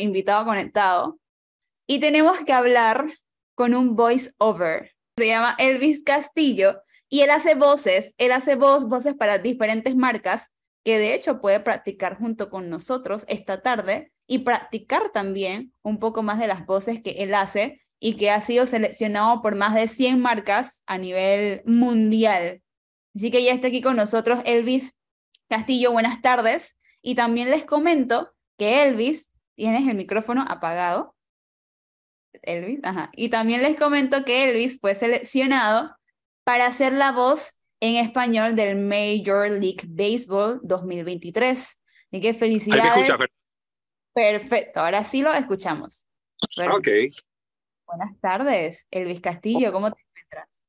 invitado conectado. Y tenemos que hablar con un voice over. Se llama Elvis Castillo y él hace voces, él hace voz, voces para diferentes marcas que de hecho puede practicar junto con nosotros esta tarde y practicar también un poco más de las voces que él hace y que ha sido seleccionado por más de 100 marcas a nivel mundial. Así que ya está aquí con nosotros Elvis Castillo, buenas tardes. Y también les comento que Elvis, tienes el micrófono apagado. Elvis, ajá. Y también les comento que Elvis fue seleccionado para hacer la voz en español del Major League Baseball 2023. Así que felicidades. Perfecto, ahora sí lo escuchamos. Ok. Buenas tardes, Elvis Castillo, ¿cómo te encuentras?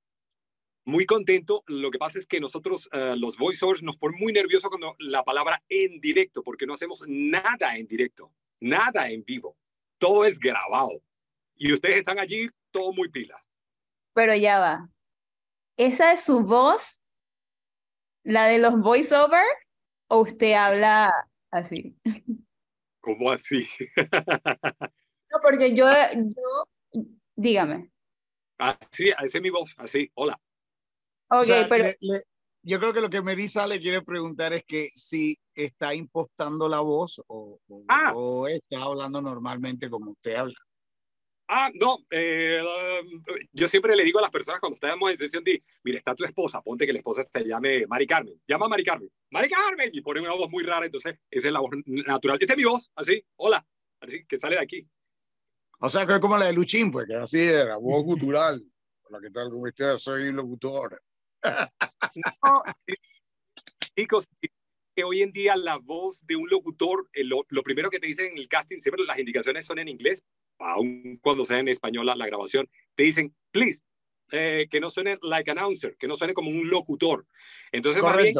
Muy contento. Lo que pasa es que nosotros, uh, los voiceovers, nos ponen muy nerviosos cuando la palabra en directo, porque no hacemos nada en directo, nada en vivo. Todo es grabado. Y ustedes están allí, todo muy pila. Pero ya va. ¿Esa es su voz? ¿La de los voiceovers? ¿O usted habla así? ¿Cómo así? no, porque yo, yo, dígame. Así, esa es mi voz, así, hola. Ok, pero... yo creo que lo que Melissa le quiere preguntar es que si está impostando la voz o, o, ah. o está hablando normalmente como usted habla. Ah, no, eh, yo siempre le digo a las personas cuando estamos en sesión de, mire, está tu esposa, ponte que la esposa se llame Mari Carmen, llama a Mari Carmen, Mari Carmen, y pone una voz muy rara, entonces esa es la voz natural. Esta es mi voz, así, hola, así que sale de aquí. O sea, que es como la de Luchín, pues, que así era, voz gutural. Hola, ¿qué tal? ¿Cómo estás? Soy locutor. No, chicos, que hoy en día la voz de un locutor, eh, lo, lo primero que te dicen en el casting, siempre las indicaciones son en inglés, aun cuando sea en español la, la grabación, te dicen, please, eh, que no suene like announcer, que no suene como un locutor. Entonces, bien,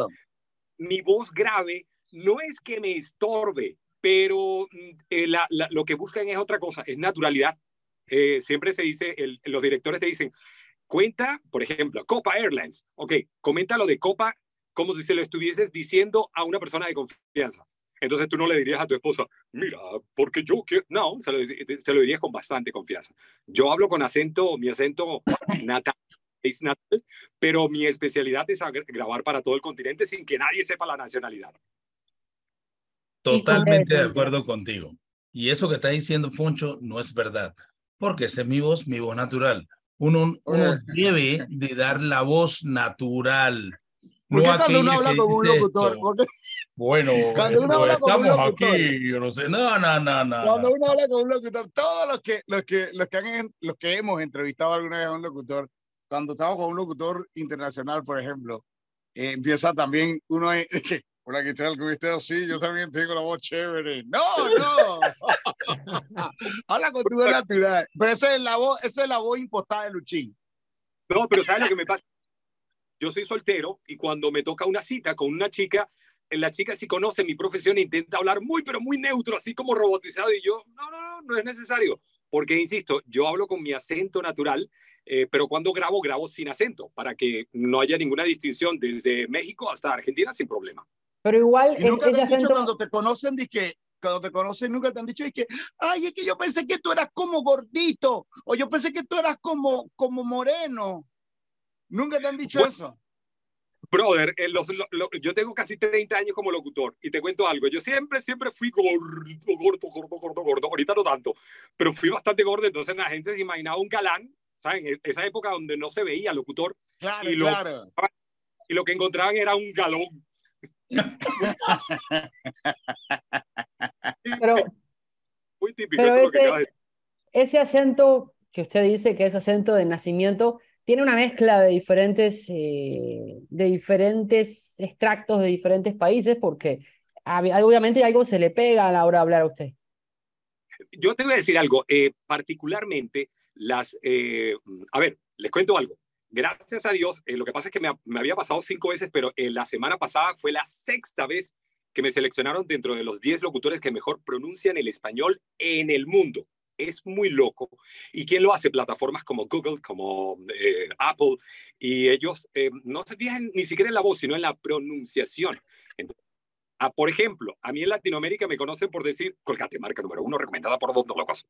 mi voz grave no es que me estorbe, pero mm, eh, la, la, lo que buscan es otra cosa, es naturalidad. Eh, siempre se dice, el, los directores te dicen, cuenta, por ejemplo, Copa Airlines, ok, comenta lo de Copa como si se lo estuvieses diciendo a una persona de confianza. Entonces tú no le dirías a tu esposa, mira, porque yo quiero. No, se lo, se lo, dirías con bastante confianza. Yo hablo con acento, mi acento natal, es natal, pero mi especialidad es grabar para todo el continente sin que nadie sepa la nacionalidad. Totalmente de acuerdo contigo. Y eso que está diciendo Foncho no es verdad, porque esa es mi voz, mi voz natural. Uno, uno debe de dar la voz natural. ¿Por qué no cuando uno habla con un locutor? Bueno, cuando uno habla con estamos un locutor, aquí, yo no sé, no, no, no, no. Cuando uno habla con un locutor, todos los que, los que, los que, han, los que hemos entrevistado alguna vez a un locutor, cuando estamos con un locutor internacional, por ejemplo, eh, empieza también uno es que, hola, ¿qué tal? ¿Cómo estás? Sí, yo también tengo la voz chévere. No, no. habla con tu voz natural. Pero esa es la voz, esa es la voz impostada de Luchín. No, pero ¿sabes lo que me pasa? Yo soy soltero y cuando me toca una cita con una chica, la chica sí conoce mi profesión e intenta hablar muy, pero muy neutro, así como robotizado, y yo, no, no, no, no es necesario, porque, insisto, yo hablo con mi acento natural, eh, pero cuando grabo, grabo sin acento, para que no haya ninguna distinción desde México hasta Argentina sin problema. Pero igual, ¿Y nunca te han dicho cuando te conocen, de que cuando te conocen nunca te han dicho, es que, ay, es que yo pensé que tú eras como gordito, o yo pensé que tú eras como, como moreno. Nunca te han dicho bueno, eso. Brother, eh, los, lo, lo, yo tengo casi 30 años como locutor y te cuento algo. Yo siempre, siempre fui gordo, gordo, gordo, gordo, gordo. Ahorita no tanto, pero fui bastante gordo. Entonces la gente se imaginaba un galán, ¿saben? Esa época donde no se veía locutor. Claro, y lo, claro. Y lo que encontraban era un galón. Pero, Muy típico. Pero ese acento que usted dice que es acento de nacimiento tiene una mezcla de diferentes, eh, de diferentes extractos de diferentes países, porque obviamente algo se le pega a la hora de hablar a usted. Yo te voy a decir algo, eh, particularmente las, eh, a ver, les cuento algo. Gracias a Dios, eh, lo que pasa es que me, me, había pasado cinco veces, pero la semana pasada fue la sexta vez que me seleccionaron dentro de los 10 locutores que mejor pronuncian el español en el mundo es muy loco. ¿Y quién lo hace? Plataformas como Google, como eh, Apple, y ellos eh, no se fijan ni siquiera en la voz, sino en la pronunciación. Entonces, Ah, por ejemplo, a mí en Latinoamérica me conocen por decir Colgate, marca número uno, recomendada por dos locos.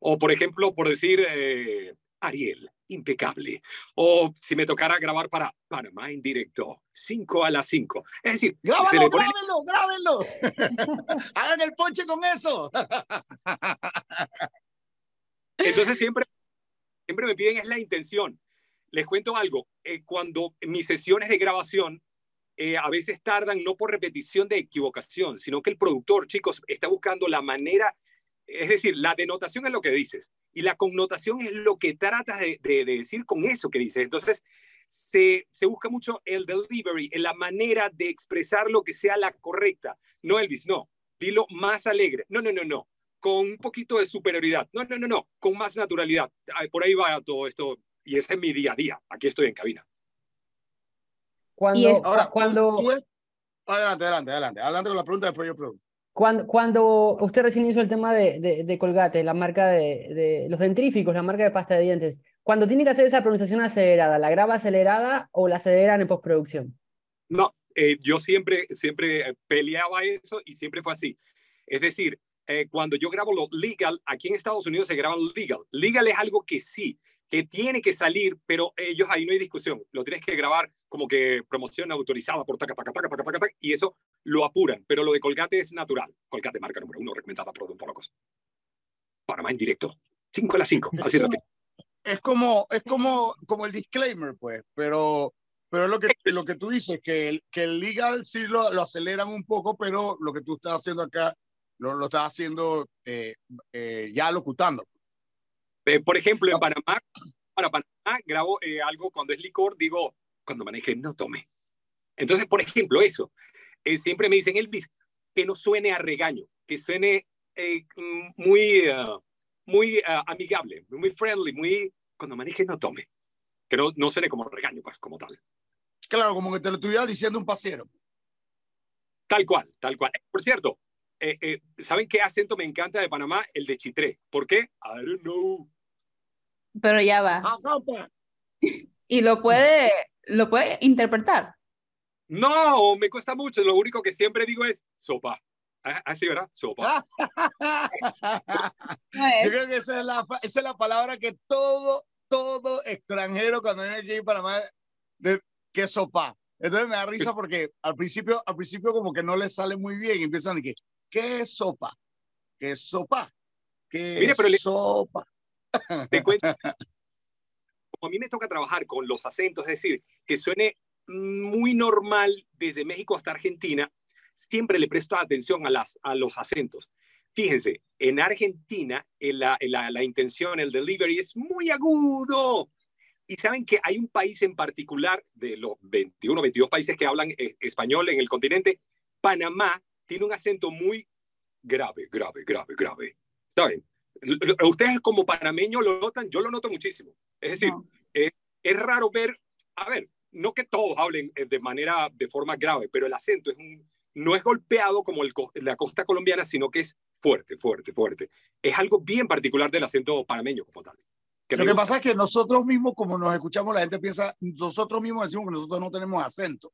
O, por ejemplo, por decir eh, Ariel, impecable. O si me tocara grabar para Panamá en directo, 5 a las 5. Es decir, grábenlo, grábenlo, grábenlo. Hagan el ponche con eso. Entonces siempre, siempre me piden es la intención. Les cuento algo, eh, cuando mis sesiones de grabación eh, a veces tardan no por repetición de equivocación, sino que el productor, chicos, está buscando la manera, es decir, la denotación es lo que dices y la connotación es lo que tratas de, decir con eso que dices. Entonces, se, se, busca mucho el delivery, en la manera de expresar lo que sea la correcta. No, Elvis, no, dilo más alegre. No, no, no, no, con un poquito de superioridad. No, no, no, no, con más naturalidad. Por ahí va todo esto y ese es mi día a día. Aquí estoy en cabina. Cuando, Ahora, cuando... Adelante, adelante, adelante. Adelante con la pregunta, después yo pregunto. Cuando, cuando usted recién hizo el tema de, de, Colgate, la marca de, de, los dentríficos, la marca de pasta de dientes, cuando tiene que hacer esa pronunciación acelerada, ¿la graba acelerada o la aceleran en postproducción? No, eh, yo siempre, siempre peleaba eso y siempre fue así. Es decir, eh, cuando yo grabo lo legal, aquí en Estados Unidos se graba legal. Legal es algo que sí, que tiene que salir, pero ellos ahí no hay discusión. Lo tienes que grabar como que promoción autorizada por taca, taca, taca, taca, taca, taca, y eso lo apuran. Pero lo de Colgate es natural. Colgate, marca número uno, recomendada por Odontólogos. Panamá en directo. 5 a las 5. Así es. Es como, es como, como el disclaimer, pues, pero, pero lo que, lo que tú dices, que el, que el legal sí lo, lo aceleran un poco, pero lo que tú estás haciendo acá lo, lo estás haciendo eh, eh, ya locutando. Eh, por ejemplo, en Panamá, para Panamá grabo eh, algo cuando es licor, digo, cuando maneje, no tome. Entonces, por ejemplo, eso. Eh, siempre me dicen, Elvis, que no suene a regaño, que suene mm, muy, muy amigable, muy friendly, muy, cuando maneje, no tome. Que no, no suene como regaño, pues, como tal. Claro, como que te lo estuviera diciendo un pasero. Tal cual, tal cual. Por cierto, ¿saben qué acento me encanta de Panamá? El de Chitré. ¿Por qué? I don't know. Pero ya va. Ah, y lo puede, lo puede interpretar. No, me cuesta mucho. Lo único que siempre digo es sopa. Así, ah, ¿verdad? Sopa. Yo creo que esa es, la, esa es la palabra que todo, todo extranjero cuando viene aquí para Panamá, que sopa. Entonces me da risa porque al principio, al principio como que no le sale muy bien. Empiezan a decir, ¿qué es sopa? ¿Qué es sopa? ¿Qué es sopa? Te cuento. Como a mí me toca trabajar con los acentos, es decir, que suene muy normal desde México hasta Argentina, siempre le presto atención a, las, a los acentos. Fíjense, en Argentina la, la, la, intención, el delivery es muy agudo. Y saben que hay un país en particular, de los 21, 22 países que hablan eh, español en el continente, Panamá tiene un acento muy grave, grave, grave, grave. ¿Saben? Ustedes como panameños lo notan, yo lo noto muchísimo. Es decir, es, raro ver, a ver, no que todos hablen eh, de manera, de forma grave, pero el acento es no es golpeado como el, la costa colombiana, sino que es fuerte, fuerte, fuerte. Es algo bien particular del acento panameño como tal. lo que pasa es que nosotros mismos, como nos escuchamos, la gente piensa, nosotros mismos decimos que nosotros no tenemos acento,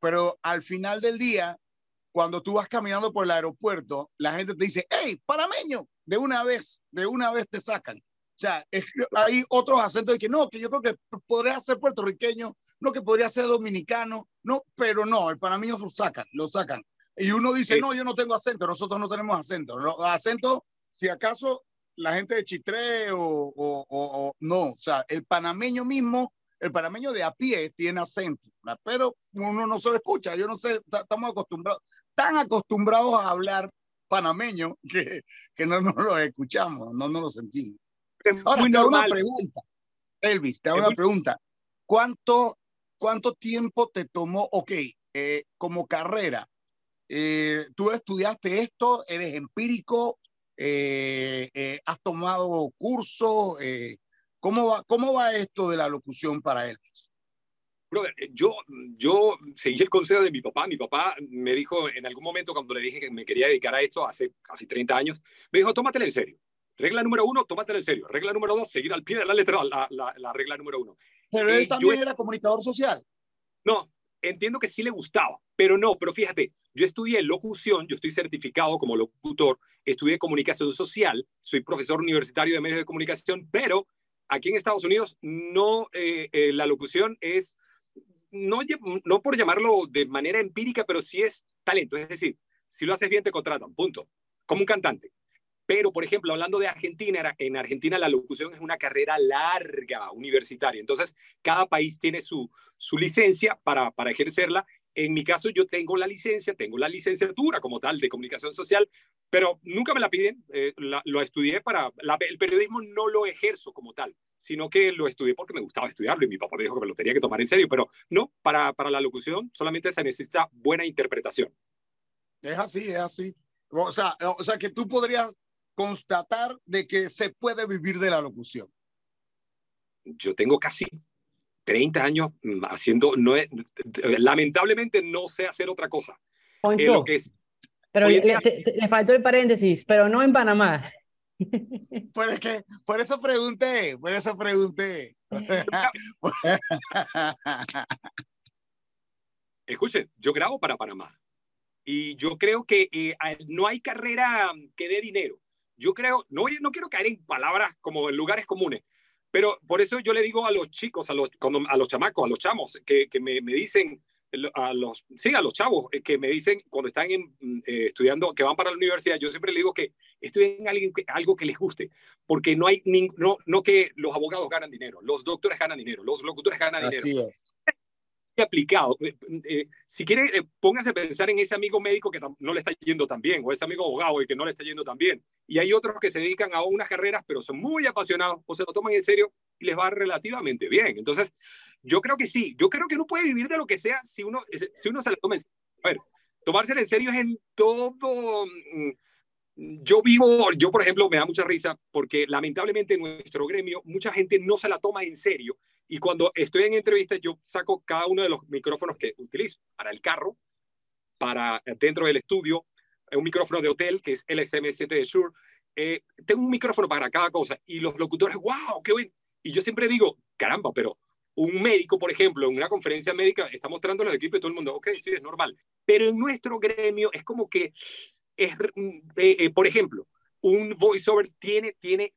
pero al final del día, cuando tú vas caminando por el aeropuerto, la gente te dice, hey, panameño, de una vez, de una vez te sacan. O sea, hay otros acentos de que no, que yo creo que podría ser puertorriqueño, no que podría ser dominicano, no, pero no, el panameño lo sacan, lo sacan. Y uno dice, no, yo no tengo acento, nosotros no tenemos acento. No, acento, si acaso la gente de Chitré o, o, o, no, o sea, el panameño mismo, el panameño de a pie tiene acento, pero uno no se lo escucha, yo no sé, estamos acostumbrados, tan acostumbrados a hablar panameño que, que no nos lo escuchamos, no nos lo sentimos. Ahora, te hago una pregunta, Elvis, te hago una pregunta. ¿Cuánto, ¿Cuánto tiempo te tomó, ok, eh, como carrera? Eh, ¿Tú estudiaste esto? ¿Eres empírico? Eh, ¿Has tomado cursos? ¿cómo, va, ¿Cómo va esto de la locución para Elvis? Eh, yo, yo seguí el consejo de mi papá. Mi papá me dijo en algún momento cuando le dije que me quería dedicar a esto hace casi 30 años, me dijo, tómatelo en serio. Regla número uno, tómatelo en serio. Regla número dos, seguir al pie de la letra la, la, regla número uno. Pero él eh, también era comunicador social. No, entiendo que sí le gustaba, pero no, pero fíjate, yo estudié locución, yo estoy certificado como locutor, estudié comunicación social, soy profesor universitario de medios de comunicación, pero aquí en Estados Unidos no, eh, eh, la locución es, no, no por llamarlo de manera empírica, pero sí es talento, es decir, si lo haces bien te contratan, punto, como un cantante. Pero, por ejemplo, hablando de Argentina, en Argentina la locución es una carrera larga, universitaria. Entonces, cada país tiene su, su licencia para, para ejercerla. En mi caso, yo tengo la licencia, tengo la licenciatura como tal de comunicación social, pero nunca me la piden. Eh, lo estudié para... el periodismo no lo ejerzo como tal, sino que lo estudié porque me gustaba estudiarlo y mi papá me dijo que me lo tenía que tomar en serio, pero no, para, para la locución solamente se necesita buena interpretación. Es así, es así. O sea, o sea que tú podrías constatar de que se puede vivir de la locución? Yo tengo casi 30 años mm, haciendo, no lamentablemente no sé hacer otra cosa. lo que es, pero le, faltó el paréntesis, pero no en Panamá. Por, que, por eso pregunté, por eso pregunté. Escuchen, yo grabo para Panamá y yo creo que eh, no hay carrera que dé dinero yo creo, no, no quiero caer en palabras como en lugares comunes, pero por eso yo le digo a los chicos, a los, a los chamacos, a los chamos, que, que me, me, dicen, a los, sí, a los chavos, eh, que me dicen cuando están mm, eh, estudiando, que van para la universidad, yo siempre les digo que estudien alguien, algo que les guste, porque no hay, no, no que los abogados ganan dinero, los doctores ganan dinero, los locutores ganan Así dinero. Es aplicado. Eh, eh, si quiere, eh, póngase a pensar en ese amigo médico que no le está yendo tan bien, o ese amigo abogado que no le está yendo tan bien. Y hay otros que se dedican a unas carreras, pero son muy apasionados o se lo toman en serio y les va relativamente bien. Entonces, yo creo que sí, yo creo que uno puede vivir de lo que sea si uno, si uno se lo toma en serio. A ver, tomárselo en serio es en todo. Mm, yo vivo, yo por ejemplo, me da mucha risa porque lamentablemente en nuestro gremio mucha gente no se la toma en serio y cuando estoy en entrevistas, yo saco cada uno de los micrófonos que utilizo para el carro, para dentro del estudio, un micrófono de hotel que es LSM7 de Shure. Eh, tengo un micrófono para cada cosa y los locutores, wow, qué bien. Y yo siempre digo, caramba, pero un médico, por ejemplo, en una conferencia médica está mostrando los equipos y todo el mundo, ok, sí, es normal. Pero en nuestro gremio es como que, es, eh, eh, por ejemplo, un voiceover tiene, tiene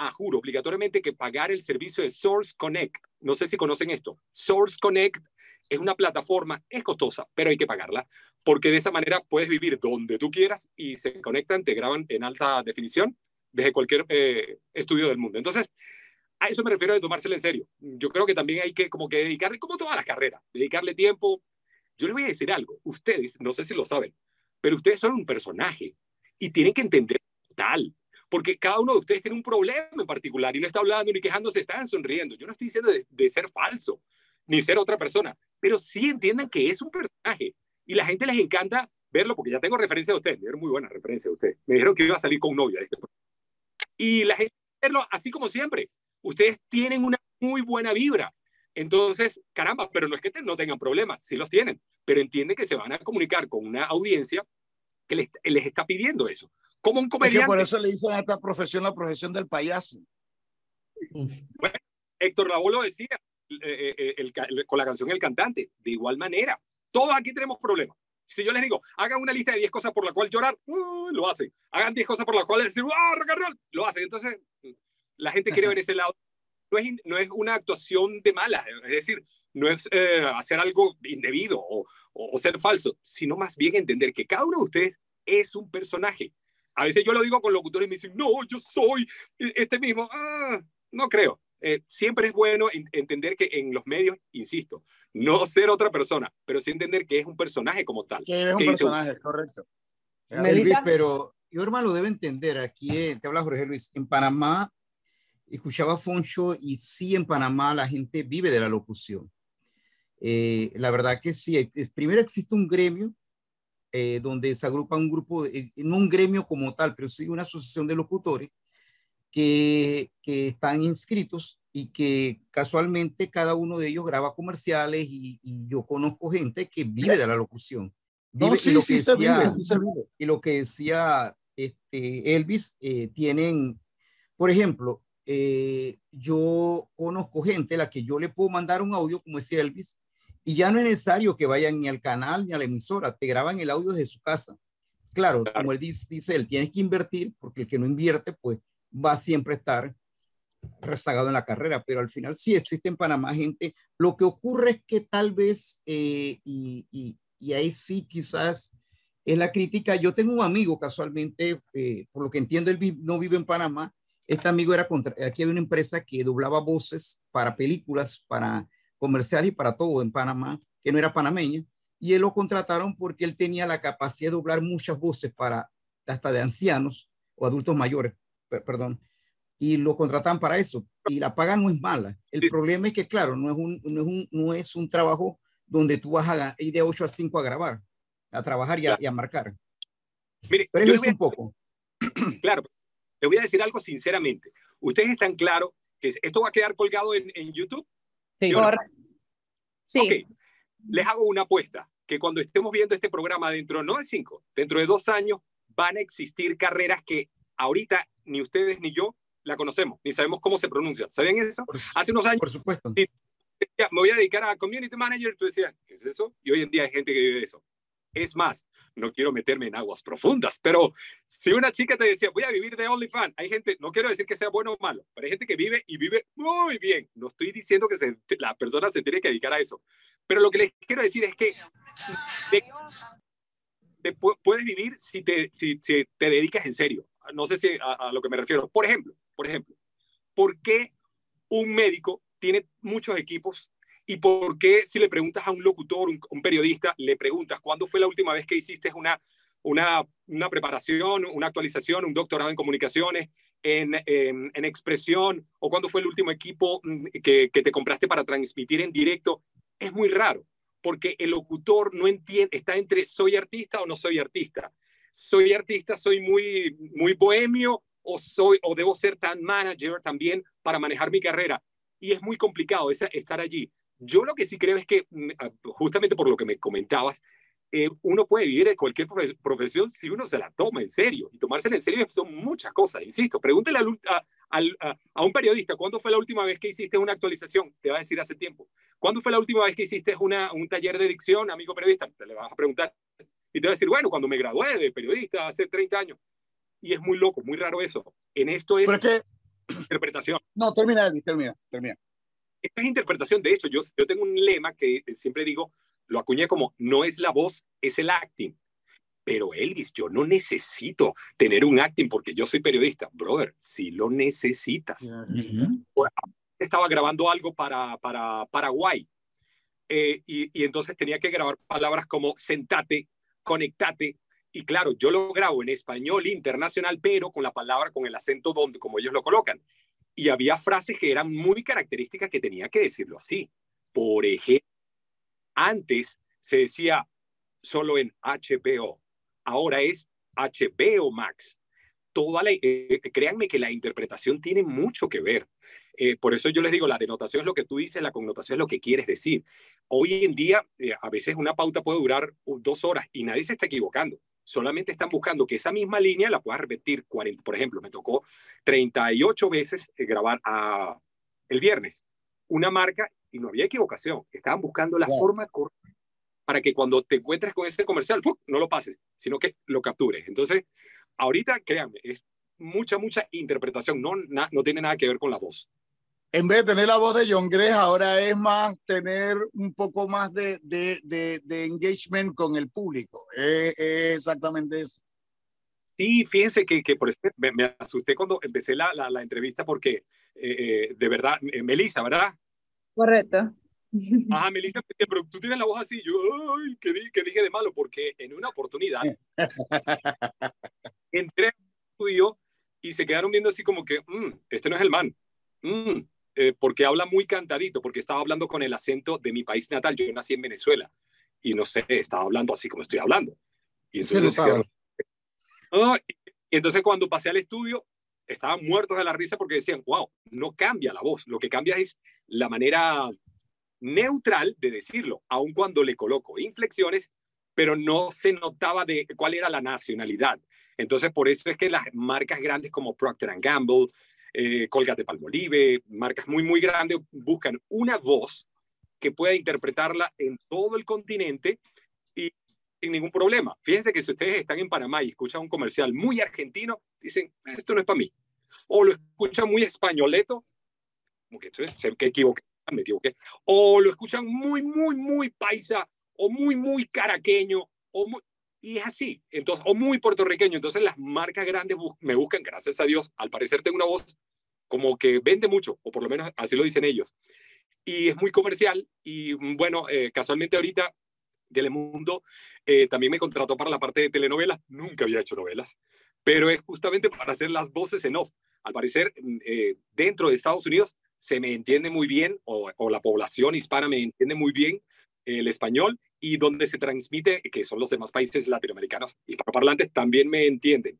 a juro, obligatoriamente que pagar el servicio de Source Connect. No sé si conocen esto. Source Connect es una plataforma, es costosa, pero hay que pagarla, porque de esa manera puedes vivir donde tú quieras y se conectan, te graban en alta definición desde cualquier eh, estudio del mundo. Entonces, a eso me refiero de tomárselo en serio. Yo creo que también hay que como que dedicarle, como todas las carreras, dedicarle tiempo. Yo les voy a decir algo, ustedes, no sé si lo saben, pero ustedes son un personaje y tienen que entender tal porque cada uno de ustedes tiene un problema en particular y no está hablando ni quejándose, están sonriendo. Yo no estoy diciendo de, ser falso, ni ser otra persona, pero sí entiendan que es un personaje y la gente les encanta verlo porque ya tengo referencia de ustedes, me dieron muy buena referencia de ustedes. Me dijeron que iba a salir con novia. Y la gente verlo así como siempre. Ustedes tienen una muy buena vibra. Entonces, caramba, pero no es que no tengan problemas, sí los tienen, pero entienden que se van a comunicar con una audiencia que les está pidiendo eso. Como un comediante. por eso le dicen a esta profesión la profesión del payaso. Bueno, Héctor Lavoe lo decía eh, eh, eh, con la canción El Cantante. De igual manera, todos aquí tenemos problemas. Si yo les digo, hagan una lista de 10 cosas por las cuales llorar, uh, lo hacen. Hagan 10 cosas por las cuales decir, ¡ah, rock and roll! Lo hacen. Entonces, la gente quiere ver ese lado. No es, no es una actuación de mala, es decir, no es hacer algo indebido o, o, ser falso, sino más bien entender que cada uno de ustedes es un personaje a veces yo lo digo con locutores y me dicen, no, yo soy este mismo. Ah, no creo. Eh, siempre es bueno entender que en los medios, insisto, no ser otra persona, pero sí entender que es un personaje como tal. Que eres un personaje, correcto. Elvis, pero yo, hermano, lo debe entender. Aquí eh, te habla Jorge Luis. En Panamá, escuchaba Foncho y sí, en Panamá la gente vive de la locución. Eh, la verdad que sí. Primero existe un gremio eh, donde se agrupa un grupo, no un gremio como tal, pero sí una asociación de locutores que, que están inscritos y que casualmente cada uno de ellos graba comerciales y, yo conozco gente que vive de la locución. no, sí, sí, se vive, sí se vive. Y lo que decía este, Elvis, eh, tienen, por ejemplo, eh, yo conozco gente a la que yo le puedo mandar un audio, como decía Elvis, Y ya no es necesario que vayan ni al canal ni a la emisora, te graban el audio desde su casa. Claro, como él dice, dice él, tienes que invertir porque el que no invierte, pues va a siempre estar rezagado en la carrera, pero al final sí existe en Panamá gente. Lo que ocurre es que tal vez, eh, y, y, y, ahí sí quizás es la crítica, yo tengo un amigo casualmente, eh, por lo que entiendo, él no vive en Panamá, este amigo era contra, aquí hay una empresa que doblaba voces para películas, para comerciales y para todo en Panamá, que no era panameña, y él lo contrataron porque él tenía la capacidad de doblar muchas voces para hasta de ancianos o adultos mayores, perdón, y lo contratan para eso. Y la paga no es mala. El problema es que, claro, no es un, no es un, no es un trabajo donde tú vas a ir de 8 a 5 a grabar, a trabajar y a, y a marcar. Mire, Pero eso es un poco. Claro, le voy a decir algo sinceramente. Ustedes están claros que esto va a quedar colgado en, en YouTube. Sí, ¿Sí, no? sí. Okay. Les hago una apuesta, que cuando estemos viendo este programa dentro, no de cinco, dentro de dos años, van a existir carreras que ahorita ni ustedes ni yo la conocemos, ni sabemos cómo se pronuncia. ¿Saben eso? Por, Hace unos años, por supuesto. Si, me voy a dedicar a community manager, tú decías, ¿qué es eso? Y hoy en día hay gente que vive eso. Es más, no quiero meterme en aguas profundas, pero si una chica te decía, voy a vivir de OnlyFans, hay gente, no quiero decir que sea bueno o malo, pero hay gente que vive y vive muy bien. No estoy diciendo que se, la persona se tiene que dedicar a eso, pero lo que les quiero decir es que de, puedes vivir si te, si, te dedicas en serio. No sé si a, a lo que me refiero. Por ejemplo, por ejemplo, ¿por qué un médico tiene muchos equipos ¿Y por qué si le preguntas a un locutor, un, un, periodista, le preguntas cuándo fue la última vez que hiciste una, una, una preparación, una actualización, un doctorado en comunicaciones, en, en, en expresión, o cuándo fue el último equipo que, que, te compraste para transmitir en directo? Es muy raro, porque el locutor no entiende, está entre soy artista o no soy artista. Soy artista, soy muy, muy bohemio, o, soy, o debo ser tan manager también para manejar mi carrera. Y es muy complicado esa, estar allí. Yo lo que sí creo es que, justamente por lo que me comentabas, eh, uno puede vivir en cualquier profesión si uno se la toma en serio. Y tomársela en serio son muchas cosas, insisto. Pregúntele a, a, a, a, un periodista, ¿cuándo fue la última vez que hiciste una actualización? Te va a decir hace tiempo. ¿Cuándo fue la última vez que hiciste una, un taller de dicción, amigo periodista? Te le vas a preguntar. Y te va a decir, bueno, cuando me gradué de periodista hace 30 años. Y es muy loco, muy raro eso. En esto es interpretación. No, termina, termina, termina esta es interpretación. De hecho, yo, yo tengo un lema que siempre digo, lo acuñé como, no es la voz, es el acting. Pero Elvis, yo no necesito tener un acting porque yo soy periodista. Brother, si lo necesitas. Uh -huh. Estaba grabando algo para, para Paraguay eh, y, y entonces tenía que grabar palabras como sentate, conectate, y claro, yo lo grabo en español internacional, pero con la palabra, con el acento donde, como ellos lo colocan y había frases que eran muy características que tenía que decirlo así. Por ejemplo, antes se decía solo en HBO, ahora es HBO Max. Toda la, eh, créanme que la interpretación tiene mucho que ver. Eh, por eso yo les digo, la denotación es lo que tú dices, la connotación es lo que quieres decir. Hoy en día, eh, a veces una pauta puede durar dos horas y nadie se está equivocando solamente están buscando que esa misma línea la pueda repetir 40. Por ejemplo, me tocó 38 veces grabar a, el viernes una marca y no había equivocación. Estaban buscando la wow. forma correcta para que cuando te encuentres con ese comercial, ¡pum! no lo pases, sino que lo captures. Entonces, ahorita, créanme, es mucha, mucha interpretación, no, na, no tiene nada que ver con la voz en vez de tener la voz de John Gress, ahora es más tener un poco más de, de, de, de engagement con el público. Es, es, exactamente eso. Sí, fíjense que, que por eso me, me, asusté cuando empecé la, la, la entrevista porque eh, eh, de verdad, eh, Melissa, ¿verdad? Correcto. Ajá, Melissa, pero tú tienes la voz así, yo, ay, ¿qué, qué dije de malo? Porque en una oportunidad entré al estudio y se quedaron viendo así como que, mmm, este no es el man. Mm, eh, porque habla muy cantadito, porque estaba hablando con el acento de mi país natal. Yo nací en Venezuela y no sé, estaba hablando así como estoy hablando. Y entonces, oh, y entonces cuando pasé al estudio, estaban muertos de la risa porque decían, wow, no cambia la voz, lo que cambia es la manera neutral de decirlo, aun cuando le coloco inflexiones, pero no se notaba de cuál era la nacionalidad. Entonces, por eso es que las marcas grandes como Procter Gamble, eh, Colgate Palmolive, marcas muy, muy grandes, buscan una voz que pueda interpretarla en todo el continente y sin ningún problema. Fíjense que si ustedes están en Panamá y escuchan un comercial muy argentino, dicen, esto no es para mí. O lo escuchan muy españoleto, como que equivoqué, me equivoqué. O lo escuchan muy, muy, muy paisa, o muy, muy caraqueño, o muy, y es así, entonces, o muy puertorriqueño. Entonces las marcas grandes me buscan, gracias a Dios, al parecer tengo una voz como que vende mucho, o por lo menos así lo dicen ellos. Y es muy comercial y bueno, eh, casualmente ahorita Telemundo eh, también me contrató para la parte de telenovelas, nunca había hecho novelas, pero es justamente para hacer las voces en off. Al parecer, mm, eh, dentro de Estados Unidos se me entiende muy bien, o la población hispana me entiende muy bien el español y donde se transmite, que son los demás países latinoamericanos y parlantes, también me entienden.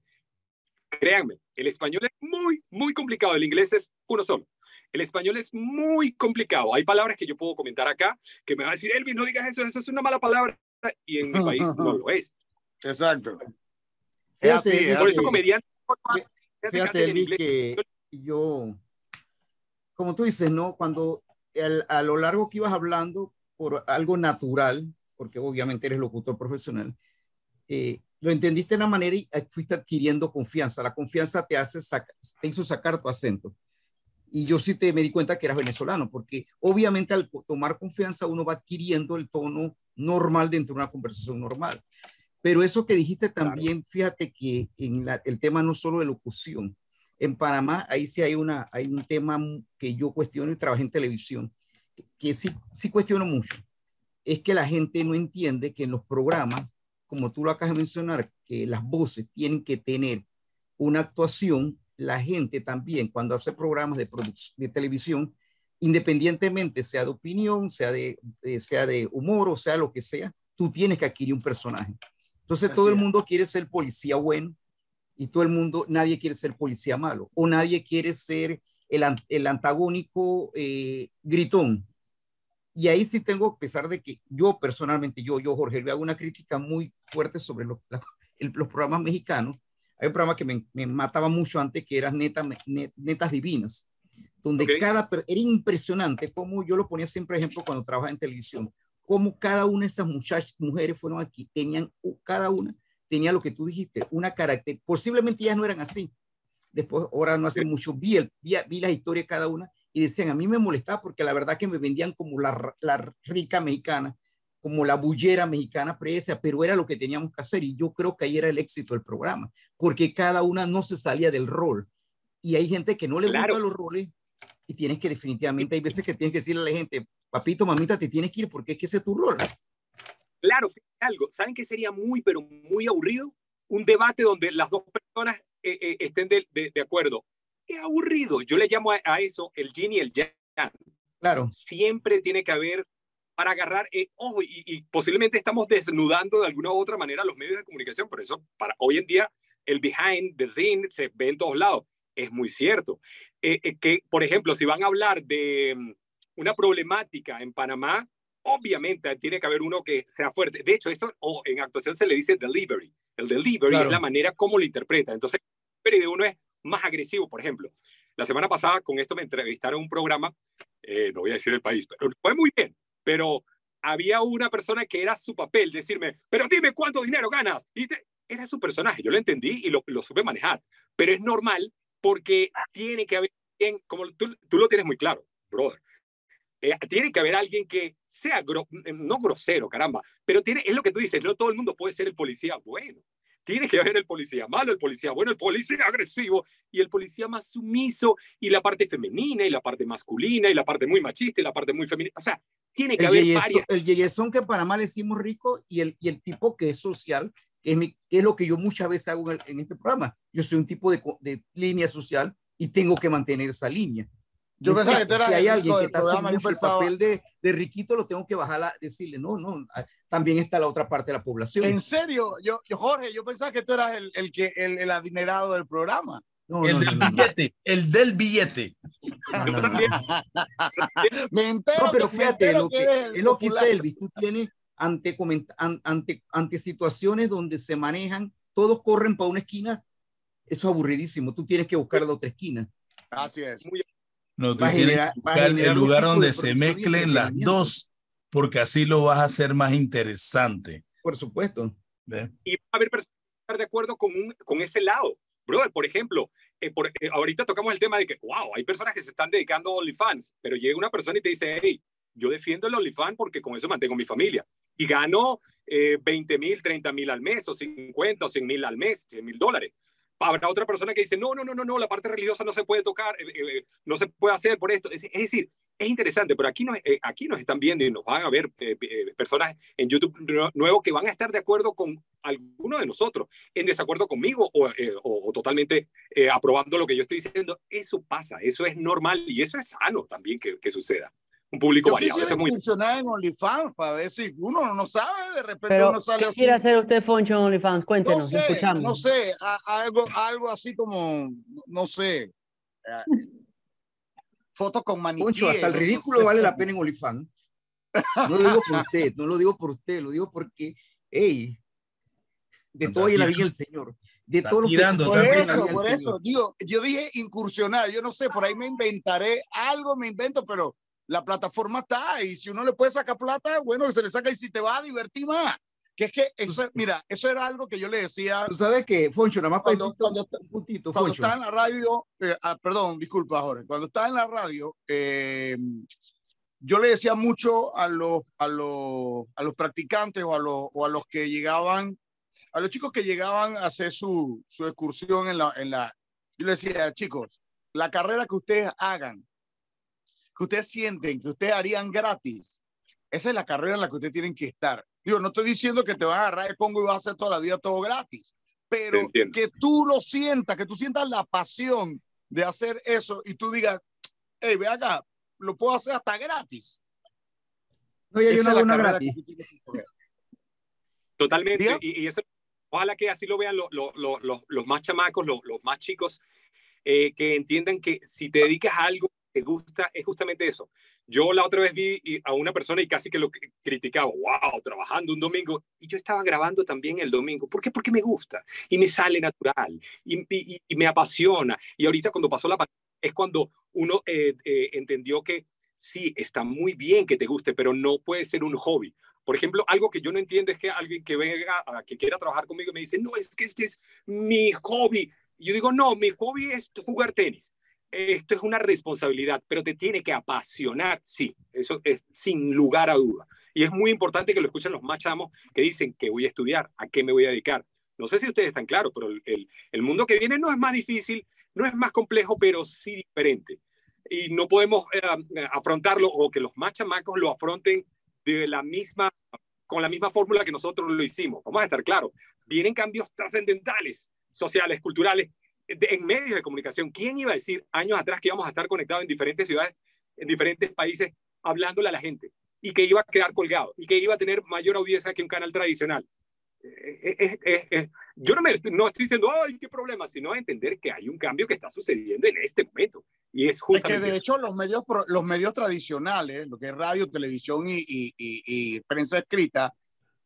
Créanme, el español es muy, muy complicado, el inglés es uno solo. El español es muy complicado. Hay palabras que yo puedo comentar acá que me van a decir, Elvin, no digas eso, eso es una mala palabra. Y en mi país no lo es. Exacto. Es así, Por eso, comediante. Fíjate, Elvin, que yo, como tú dices, ¿no? Cuando el, a lo largo que ibas hablando, por algo natural, porque obviamente eres locutor profesional, eh, lo entendiste de una manera y fuiste adquiriendo confianza. La confianza te hace te hizo sacar tu acento. Y yo sí te me di cuenta que eras venezolano, porque obviamente al tomar confianza uno va adquiriendo el tono normal dentro de una conversación normal. Pero eso que dijiste también, fíjate que en la, el tema no solo de locución, en Panamá ahí sí hay, una, hay un tema que yo cuestiono y trabajé en televisión, que sí, sí cuestiono mucho, es que la gente no entiende que en los programas, como tú lo acabas de mencionar, que las voces tienen que tener una actuación, la gente también cuando hace programas de, de televisión, independientemente sea de opinión, sea de, eh, sea de humor o sea lo que sea, tú tienes que adquirir un personaje. Entonces todo el mundo quiere ser policía bueno y todo el mundo, nadie quiere ser policía malo o nadie quiere ser el, el antagónico eh, gritón. Y ahí sí tengo, a pesar de que yo personalmente, yo, yo Jorge, le hago una crítica muy fuerte sobre los, los programas mexicanos. Hay un programa que me, me mataba mucho antes, que era Neta, Netas Divinas, donde cada, era impresionante como yo lo ponía siempre ejemplo cuando trabajaba en televisión, como cada una de esas muchachas, mujeres fueron aquí, tenían, cada una tenía lo que tú dijiste, una carácter, posiblemente ellas no eran así, después, ahora no hace mucho, vi, el, vi, vi la historia de cada una y decían, a mí me molestaba porque la verdad que me vendían como la, la rica mexicana, como la bullera mexicana presa, pero era lo que teníamos que hacer y yo creo que ahí era el éxito del programa, porque cada una no se salía del rol. Y hay gente que no le gusta los roles y tienes que definitivamente, hay veces que tienes que decirle a la gente, papito, mamita, te tienes que ir porque es que ese es tu rol. Claro, algo, ¿saben qué sería muy, pero muy aburrido? Un debate donde las dos personas eh, eh, estén de, de, de acuerdo qué aburrido. Yo le llamo a, eso el yin y el yang. Claro. Siempre tiene que haber para agarrar, eh, ojo, y, posiblemente estamos desnudando de alguna u otra manera los medios de comunicación, por eso para hoy en día el behind the scene se ve en todos lados. Es muy cierto. Eh, eh, que, por ejemplo, si van a hablar de mm, una problemática en Panamá, obviamente tiene que haber uno que sea fuerte. De hecho, eso o en actuación se le dice delivery. El delivery es la manera como lo interpreta. Entonces, el delivery de uno es más agresivo, por ejemplo. La semana pasada con esto me entrevistaron en un programa, eh, no voy a decir el país, pero fue muy bien, pero había una persona que era su papel, decirme, pero dime cuánto dinero ganas. Y era su personaje, yo lo entendí y lo, lo, supe manejar, pero es normal porque tiene que haber alguien, como tú, tú lo tienes muy claro, brother, eh, tiene que haber alguien que sea, no grosero, caramba, pero tiene, es lo que tú dices, no todo el mundo puede ser el policía bueno tiene que haber el policía malo, el policía bueno, el policía agresivo y el policía más sumiso y la parte femenina y la parte masculina y la parte muy machista y la parte muy femenina. O sea, tiene que el haber yeyezón, varias. El yeyezón que para mal decimos rico y el, y el tipo que es social, que es, mi, que es lo que yo muchas veces hago en, el, en, este programa. Yo soy un tipo de, de línea social y tengo que mantener esa línea. Yo pensaba que tú eras si hay alguien que está haciendo el papel de, de, riquito, lo tengo que bajar a decirle, no, no, también está la otra parte de la población. En serio, yo, yo Jorge, yo pensaba que tú eras el, el que, el, el, adinerado del programa. No, el no, del no, billete, el del billete. me entero. No, pero fíjate, lo que, que es lo que dice Elvis, tú tienes ante, ante, ante situaciones donde se manejan, todos corren para una esquina, eso es aburridísimo, tú tienes que buscar la otra esquina. Así es. Muy no, tú tienes que buscar el lugar donde se mezclen las dos porque así lo vas a hacer más interesante. Por supuesto. Y va a haber personas que estar de acuerdo con, un, con ese lado. Brother, por ejemplo, eh, por, eh, ahorita tocamos el tema de que, wow, hay personas que se están dedicando a OnlyFans, pero llega una persona y te dice, hey, yo defiendo el OnlyFans porque con eso mantengo mi familia. Y gano eh, 20 mil, 30 mil al mes, o 50 o 100 mil al mes, 100 mil dólares. Habrá otra persona que dice, no, no, no, no, no, la parte religiosa no se puede tocar, eh, no se puede hacer por esto. Es, es decir, es interesante, pero aquí nos, eh, aquí nos están viendo y nos van a ver eh, eh, personas en YouTube nuevos que van a estar de acuerdo con alguno de nosotros, en desacuerdo conmigo o, o, totalmente aprobando lo que yo estoy diciendo. Eso pasa, eso es normal y eso es sano también que, que suceda. Un público yo variado. Quisiera eso es muy... en OnlyFans para ver si uno no sabe, de repente Pero, uno sale ¿qué así. quiere hacer usted, Foncho, en OnlyFans? Cuéntenos, no sé, escuchamos. no sé, a, algo, algo así como, no sé, fotos con maniquí. Poncho, hasta el ridículo vale la pena en OnlyFans. No lo digo por usted, no lo digo por usted, lo digo porque, hey, de todo y la vida el Señor. De todo lo que por eso, por eso, digo, yo dije incursionar, yo no sé, por ahí me inventaré algo, me invento, pero la plataforma está y si uno le puede sacar plata, bueno, se le saca y si te va a divertir más. Que es que eso, mira, eso era algo que yo le decía. Tú sabes que, Foncho, nada más cuando, cuando, un puntito, cuando estaba en la radio, eh, ah, perdón, disculpa, Jorge, cuando estaba en la radio, eh, yo le decía mucho a los, a los, a los practicantes o a, los, o a los que llegaban, a los chicos que llegaban a hacer su, su excursión en la, en la, yo les decía, chicos, la carrera que ustedes hagan, que ustedes sienten, que ustedes harían gratis, esa es la carrera en la que ustedes tienen que estar. Digo, no estoy diciendo que te vas a agarrar el Congo y vas a hacer toda la vida todo gratis, pero que tú lo sientas, que tú sientas la pasión de hacer eso y tú digas, hey, ve acá, lo puedo hacer hasta gratis. No, ya yo no hago una gratis. Totalmente. Y, y, eso, ojalá que así lo vean lo, lo, lo, los más chamacos, los más chicos, eh, que entiendan que si te dedicas a algo te gusta, es justamente eso. Yo la otra vez vi a una persona y casi que lo criticaba, wow, trabajando un domingo, y yo estaba grabando también el domingo. ¿Por qué? Porque me gusta y me sale natural y, me apasiona. Y ahorita cuando pasó la pandemia es cuando uno eh, eh, entendió que sí, está muy bien que te guste, pero no puede ser un hobby. Por ejemplo, algo que yo no entiendo es que alguien que venga, que quiera trabajar conmigo, me dice, no, es que este es mi hobby. Yo digo, no, mi hobby es jugar tenis esto es una responsabilidad, pero te tiene que apasionar, sí, eso es sin lugar a duda. Y es muy importante que lo escuchen los más chamos que dicen que voy a estudiar, a qué me voy a dedicar. No sé si ustedes están claros, pero el, mundo que viene no es más difícil, no es más complejo, pero sí diferente. Y no podemos eh, afrontarlo o que los más chamacos lo afronten de la misma, con la misma fórmula que nosotros lo hicimos. Vamos a estar claros. Vienen cambios trascendentales, sociales, culturales, en medios de comunicación. ¿Quién iba a decir años atrás que íbamos a estar conectados en diferentes ciudades, en diferentes países, hablándole a la gente? Y que iba a quedar colgado y que iba a tener mayor audiencia que un canal tradicional. Eh, eh, eh, eh, yo no, me, no estoy diciendo, ay, qué problema, sino entender que hay un cambio que está sucediendo en este momento. Y es justamente. Es que de hecho, los medios, los medios tradicionales, lo que es radio, televisión y, y, y, y prensa escrita,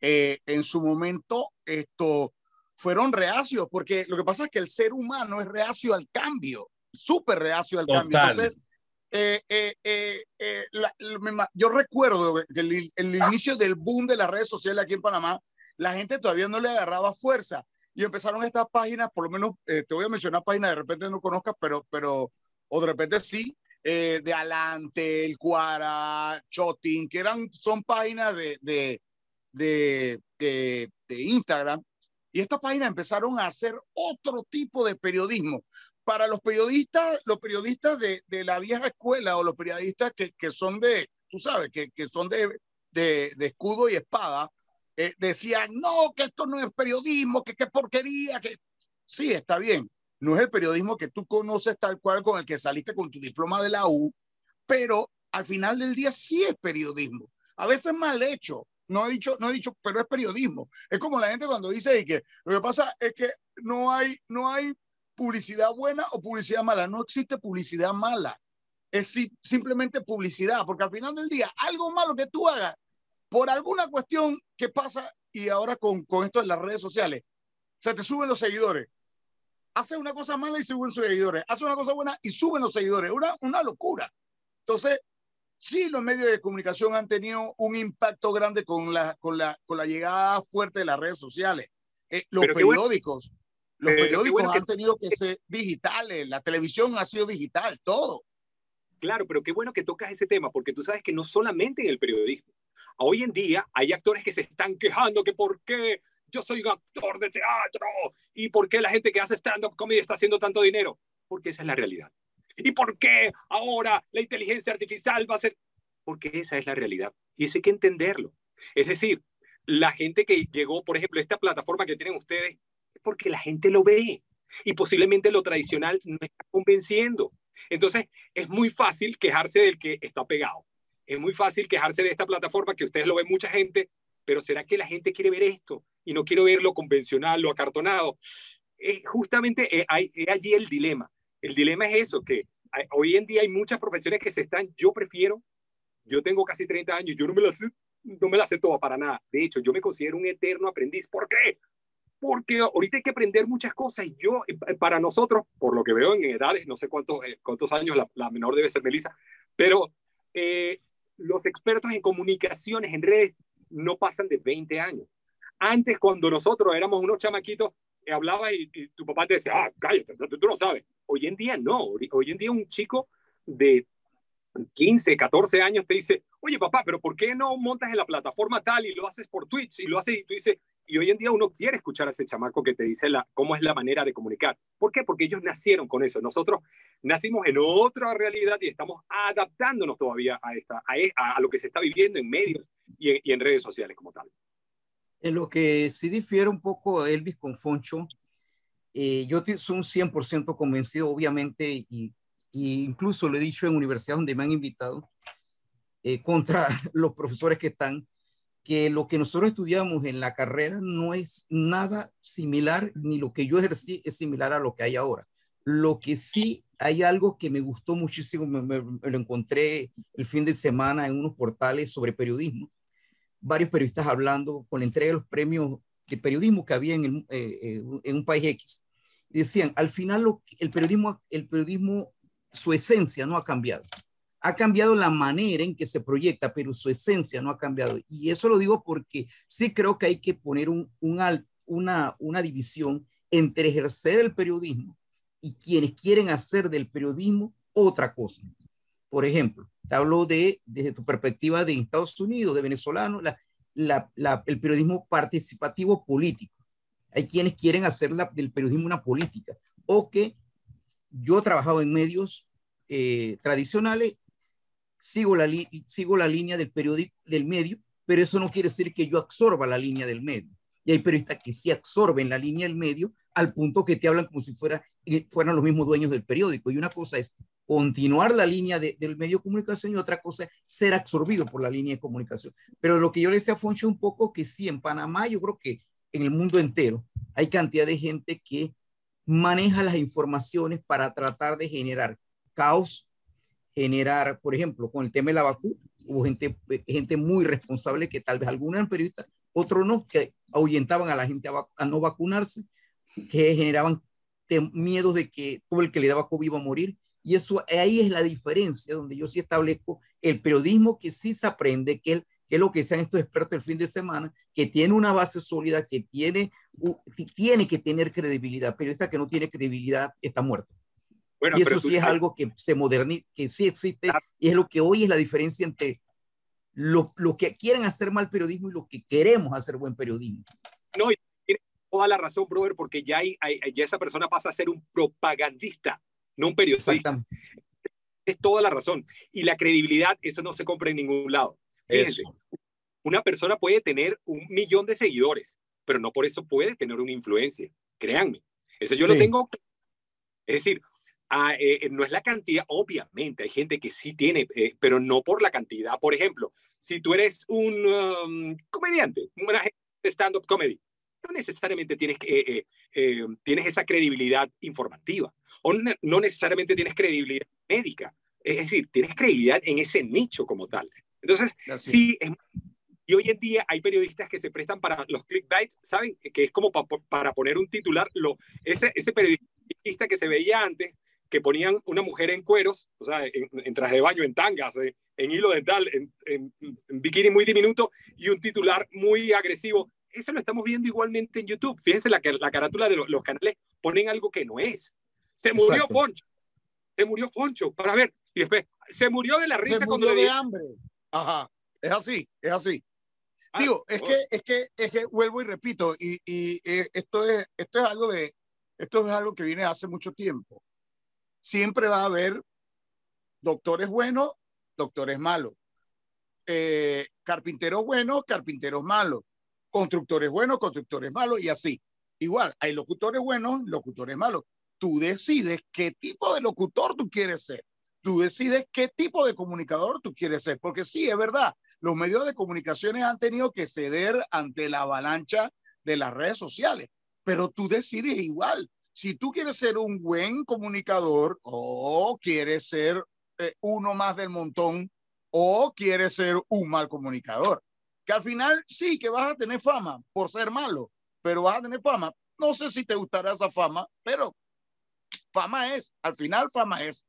en su momento, esto fueron reacios, porque lo que pasa es que el ser humano es reacio al cambio, súper reacio al Total. cambio. Entonces, eh, eh, eh, la, la, yo recuerdo que el, el, inicio del boom de las redes sociales aquí en Panamá, la gente todavía no le agarraba fuerza y empezaron estas páginas, por lo menos te voy a mencionar páginas de repente no conozcas, pero, pero, o de repente sí, de Alante, El Cuara, Chotin, que eran, son páginas de, de, de, de, de Instagram y estas páginas empezaron a hacer otro tipo de periodismo. Para los periodistas, los periodistas de, la vieja escuela o los periodistas que, son de, tú sabes, que, son de, de, de, escudo y espada, eh, decían, no, que esto no es periodismo, que qué porquería, que sí, está bien. No es el periodismo que tú conoces tal cual con el que saliste con tu diploma de la U, pero al final del día sí es periodismo. A veces mal hecho, no he dicho, no he dicho, pero es periodismo. Es como la gente cuando dice que lo que pasa es que no hay, no hay publicidad buena o publicidad mala. No existe publicidad mala. Es simplemente publicidad, porque al final del día, algo malo que tú hagas por alguna cuestión que pasa y ahora con, con esto en las redes sociales, se te suben los seguidores. Hace una cosa mala y suben sus seguidores. Hace una cosa buena y suben los seguidores. Una, una locura. Entonces, sí los medios de comunicación han tenido un impacto grande con la, con la, con la llegada fuerte de las redes sociales. Eh, los periódicos, los periódicos han tenido que ser digitales, la televisión ha sido digital, todo. Claro, pero qué bueno que tocas ese tema, porque tú sabes que no solamente en el periodismo. Hoy en día hay actores que se están quejando que por qué yo soy un actor de teatro y por qué la gente que hace stand-up comedy está haciendo tanto dinero. Porque esa es la realidad. ¿Y por qué ahora la inteligencia artificial va a ser? Porque esa es la realidad. Y eso hay que entenderlo. Es decir, la gente que llegó, por ejemplo, a esta plataforma que tienen ustedes, es porque la gente lo ve. Y posiblemente lo tradicional no está convenciendo. Entonces, es muy fácil quejarse del que está pegado. Es muy fácil quejarse de esta plataforma que ustedes lo ven mucha gente, pero ¿será que la gente quiere ver esto y no quiere ver lo convencional, lo acartonado? justamente eh, hay, allí el dilema. El dilema es eso, que hoy en día hay muchas profesiones que se están, yo prefiero, yo tengo casi 30 años, yo no me las no me las sé todas para nada. De hecho, yo me considero un eterno aprendiz. ¿Por qué? Porque ahorita hay que aprender muchas cosas y yo, eh, para nosotros, por lo que veo en edades, no sé cuántos, eh, cuántos años, la, menor debe ser Melissa, pero los expertos en comunicaciones, en redes, no pasan de 20 años. Antes, cuando nosotros éramos unos chamaquitos, eh, hablabas y, tu papá te decía, ah, cállate, tú, no sabes. Hoy en día no. Hoy en día un chico de 15, 14 años te dice, oye papá, pero ¿por qué no montas en la plataforma tal y lo haces por Twitch y lo haces y tú dices, y hoy en día uno quiere escuchar a ese chamaco que te dice la, cómo es la manera de comunicar. ¿Por qué? Porque ellos nacieron con eso. Nosotros nacimos en otra realidad y estamos adaptándonos todavía a, esta, a, e, a, lo que se está viviendo en medios y en, redes sociales como tal. En lo que sí difiere un poco Elvis con Foncho, eh, yo soy un 100% convencido, obviamente, y, incluso lo he dicho en universidades donde me han invitado, eh, contra los profesores que están, que lo que nosotros estudiamos en la carrera no es nada similar, ni lo que yo ejercí es similar a lo que hay ahora. Lo que sí hay algo que me gustó muchísimo, me, lo encontré el fin de semana en unos portales sobre periodismo, varios periodistas hablando con la entrega de los premios de periodismo que había en, eh, eh, un país X. Decían, al final el, periodismo, su esencia no ha cambiado ha cambiado la manera en que se proyecta, pero su esencia no ha cambiado. Y eso lo digo porque sí creo que hay que poner un, una, una división entre ejercer el periodismo y quienes quieren hacer del periodismo otra cosa. Por ejemplo, te hablo de, desde tu perspectiva de Estados Unidos, de venezolano, la, el periodismo participativo político. Hay quienes quieren hacer del periodismo una política. O que yo he trabajado en medios eh, tradicionales sigo la, sigo la línea del periódico, del medio, pero eso no quiere decir que yo absorba la línea del medio. Y hay periodistas que sí absorben la línea del medio al punto que te hablan como si fuera, eh, fueran los mismos dueños del periódico. Y una cosa es continuar la línea del medio de comunicación y otra cosa es ser absorbido por la línea de comunicación. Pero lo que yo le decía a Foncho un poco que sí, en Panamá yo creo que en el mundo entero hay cantidad de gente que maneja las informaciones para tratar de generar caos generar, por ejemplo, con el tema de la vacuna, hubo gente, gente muy responsable que tal vez algunos eran periodistas, otros no, que ahuyentaban a la gente a, no vacunarse, que generaban miedos de que todo el que le daba COVID iba a morir. Y eso ahí es la diferencia, donde yo sí establezco el periodismo que sí se aprende, que, que es lo que sean estos expertos el fin de semana, que tiene una base sólida, que tiene, tiene que tener credibilidad. Periodista que no tiene credibilidad está muerto y eso sí es algo que se moderniza, que sí existe, y es lo que hoy es la diferencia entre lo, lo, que quieren hacer mal periodismo y lo que queremos hacer buen periodismo. No, y toda la razón, brother, porque ya, hay, ya esa persona pasa a ser un propagandista, no un periodista. Es toda la razón. Y la credibilidad, eso no se compra en ningún lado. Fíjense, una persona puede tener un millón de seguidores, pero no por eso puede tener una influencia. Créanme. Eso yo lo tengo. Es decir, Ah, eh, eh, no es la cantidad, obviamente, hay gente que sí tiene, eh, pero no por la cantidad. Por ejemplo, si tú eres un um, comediante, un stand-up comedy, no necesariamente tienes, tienes esa credibilidad informativa o no, necesariamente tienes credibilidad médica. Es decir, tienes credibilidad en ese nicho como tal. Entonces, sí, y hoy en día hay periodistas que se prestan para los clickbaits, ¿saben? Que es como para poner un titular. Lo, ese, ese periodista que se veía antes, que ponían una mujer en cueros, o sea, en, traje de baño, en tangas, eh, en hilo dental, en, en, en bikini muy diminuto y un titular muy agresivo. Eso lo estamos viendo igualmente en YouTube. Fíjense la, la carátula de los, los canales, ponen algo que no es. Se murió Exacto. Poncho. Se murió Poncho, para ver. Y después, se murió de la risa Se cuando murió de hambre. Ajá, es así, es así. Ah, Digo, es oh. que, es que, es que vuelvo y repito, y, y eh, esto es, esto es algo de, esto es algo que viene hace mucho tiempo. Siempre va a haber doctores buenos, doctores malos, eh, carpinteros buenos, carpinteros malos, constructores buenos, constructores malos, y así. Igual, hay locutores buenos, locutores malos. Tú decides qué tipo de locutor tú quieres ser. Tú decides qué tipo de comunicador tú quieres ser. Porque sí, es verdad, los medios de comunicaciones han tenido que ceder ante la avalancha de las redes sociales, pero tú decides igual. Si tú quieres ser un buen comunicador o quieres ser eh, uno más del montón o quieres ser un mal comunicador. Que al final sí que vas a tener fama por ser malo, pero vas a tener fama. No sé si te gustará esa fama, pero fama es, al final fama es.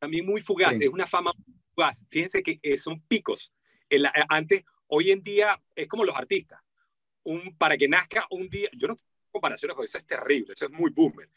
también muy fugaz, Sí. es una fama fugaz. Fíjense que eh, son picos. En la- eh, antes, hoy en día es como los artistas. Un, para que nazca un día, yo no tengo comparaciones porque eso es terrible, eso es muy boomer.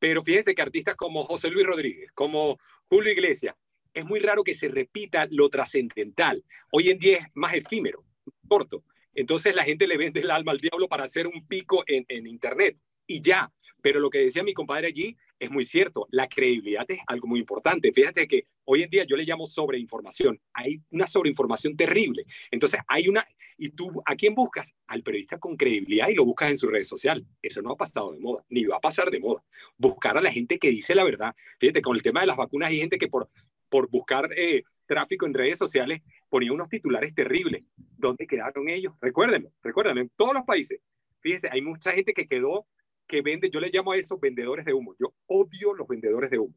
Pero fíjense que artistas como José Luis Rodríguez, como Julio Iglesias, es muy raro que se repita lo trascendental. Hoy en día es más efímero, corto. Entonces la gente le vende el alma al diablo para hacer un pico en, en Internet y ya. Pero lo que decía mi compadre allí es muy cierto. La credibilidad es algo muy importante. Fíjate que hoy en día yo le llamo sobreinformación. Hay una sobreinformación terrible. Entonces hay una... ¿Y tú a quién buscas? Al periodista con credibilidad y lo buscas en su red social. Eso no ha pasado de moda, ni va a pasar de moda. Buscar a la gente que dice la verdad. Fíjate, con el tema de las vacunas hay gente que por, por buscar eh, tráfico en redes sociales ponía unos titulares terribles. ¿Dónde quedaron ellos? Recuérdenlo, recuérdenlo, en todos los países. Fíjense, hay mucha gente que quedó que vende, yo le llamo a eso vendedores de humo. Yo odio los vendedores de humo.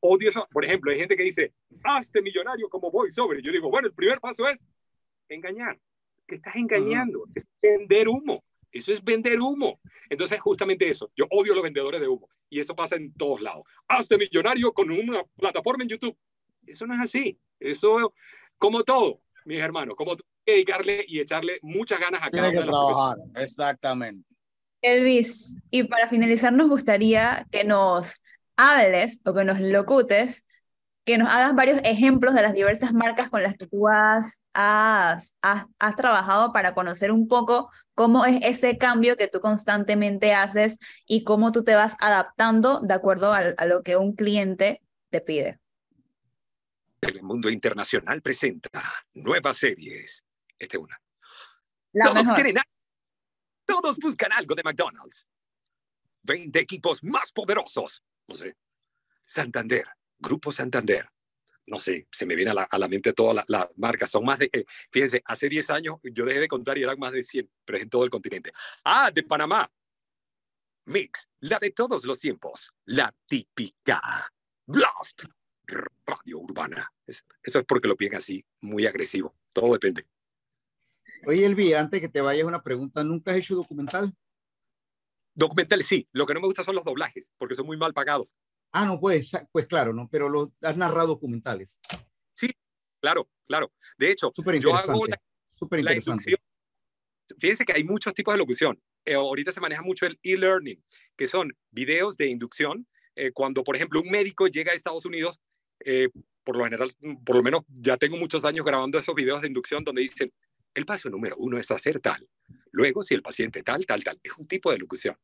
Odio eso. Por ejemplo, hay gente que dice, hazte millonario como voy sobre. Yo digo, bueno, el primer paso es engañar. ¿Qué estás engañando? Es vender humo. Eso es vender humo. Entonces, justamente eso. Yo odio los vendedores de humo. Y eso pasa en todos lados. Hazte millonario con una plataforma en YouTube. Eso no es así. Eso, como todo, mis hermanos, como todo, hay que dedicarle y echarle muchas ganas a cada Tiene que trabajar, exactamente. Elvis, y para finalizar nos gustaría que nos hables o que nos locutes, que nos hagas varios ejemplos de las diversas marcas con las que tú has, has, has, has trabajado para conocer un poco cómo es ese cambio que tú constantemente haces y cómo tú te vas adaptando de acuerdo a, a lo que un cliente te pide. Telemundo Internacional presenta nuevas series. Esta es una. La Todos mejor. quieren. Todos buscan algo de McDonald's. 20 equipos más poderosos. No sé. Santander, Grupo Santander. No sé, se me viene a la, a la mente todas las las marcas. Son más de, eh, fíjense, hace 10 años yo dejé de contar y eran más de 100, pero es en todo el continente. Ah, de Panamá. Mix, la de todos los tiempos. La típica. Blast, Radio Urbana. Es- eso es porque lo piden así, muy agresivo. Todo depende. Oye, Elvi, antes que te vayas, una pregunta. ¿Nunca has hecho documental? Documentales sí, lo que no me gusta son los doblajes, porque son muy mal pagados. Ah, no, pues, pues claro, ¿no? Pero lo, has narrado documentales. Claro, claro. De hecho, yo hago la, Súper la interesante. inducción. Fíjense que hay muchos tipos de locución. Eh, ahorita se maneja mucho el e-learning, que son videos de inducción. Eh, cuando, por ejemplo, un médico llega a Estados Unidos, eh, por lo general, por lo menos ya tengo muchos años grabando esos videos de inducción donde dicen, el paso número uno es hacer tal. Luego, si el paciente tal, tal, tal. Es un tipo de locución.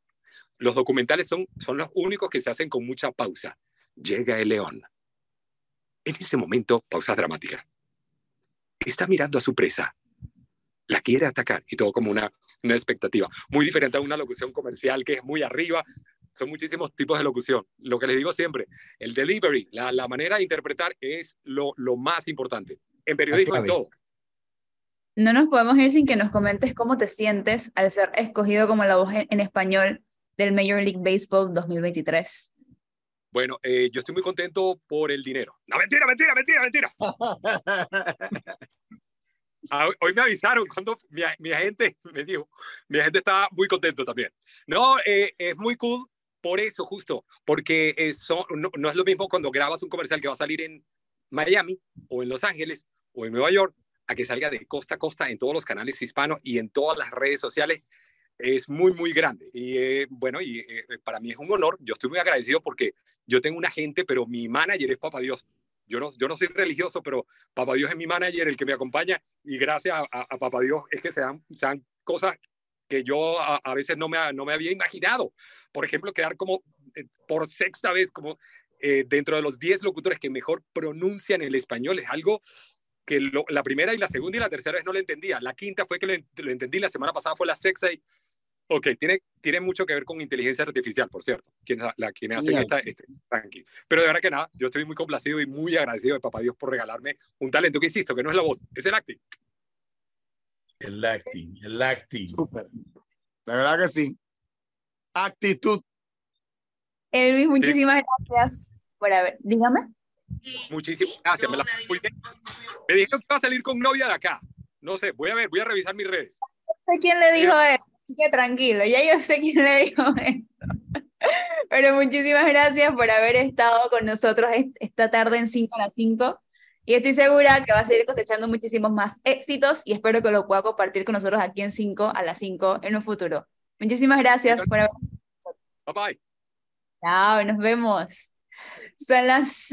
Los documentales son, son los únicos que se hacen con mucha pausa. Llega el león. En ese momento, pausa dramática. Está mirando a su presa. La quiere atacar y todo como una, una expectativa. Muy diferente a una locución comercial que es muy arriba. Son muchísimos tipos de locución. Lo que les digo siempre, el delivery, la, la manera de interpretar es lo, lo más importante. En periodismo, en todo. No nos podemos ir sin que nos comentes cómo te sientes al ser escogido como la voz en, en español del Major League Baseball 2023. Bueno, eh, yo estoy muy contento por el dinero. No, mentira, mentira, mentira, mentira. Ah, Hoy me avisaron cuando mi, mi agente me dijo, mi agente estaba muy contento también. No, eh, es muy cool por eso justo, porque eh, son- no, no es lo mismo cuando grabas un comercial que va a salir en Miami o en Los Ángeles o en Nueva York a que salga de costa a costa en todos los canales hispanos y en todas las redes sociales es muy, muy grande. Y eh, bueno, y eh, para mí es un honor. Yo estoy muy agradecido porque yo tengo una gente, pero mi manager es Papa Dios. Yo no, yo no soy religioso, pero Papa Dios es mi manager, el que me acompaña. Y gracias a, a, Papa Dios es que se dan, se dan cosas que yo a, a, veces no me, no me había imaginado. Por ejemplo, quedar como eh, por sexta vez como eh, dentro de los 10 locutores que mejor pronuncian el español. Es algo que lo, la primera y la segunda y la tercera vez no lo entendía. La quinta fue que lo, lo entendí, la semana pasada fue la sexta y Ok, tiene, tiene mucho que ver con inteligencia artificial, por cierto, quienes, la, quienes hacen esta, este ranking. Pero de verdad que nada, yo estoy muy complacido y muy agradecido de Papá Dios por regalarme un talento que, insisto, que no es la voz, es el acting. El acting, el acting. Súper. De verdad que sí. Actitud. Elvis, muchísimas sí. gracias por haber. Dígame. Muchísimas gracias. Me, la... me dijeron que va a salir con novia de acá. No sé, voy a ver, voy a revisar mis redes. No sé quién le dijo eso que tranquilo, ya yo sé quién le dijo esto. Pero muchísimas gracias por haber estado con nosotros esta tarde en 5 a las 5. Y estoy segura que va a seguir cosechando muchísimos más éxitos y espero que lo pueda compartir con nosotros aquí en 5 a las 5 en un futuro. Muchísimas gracias por haber. Bye bye. Chao, nos vemos. Son las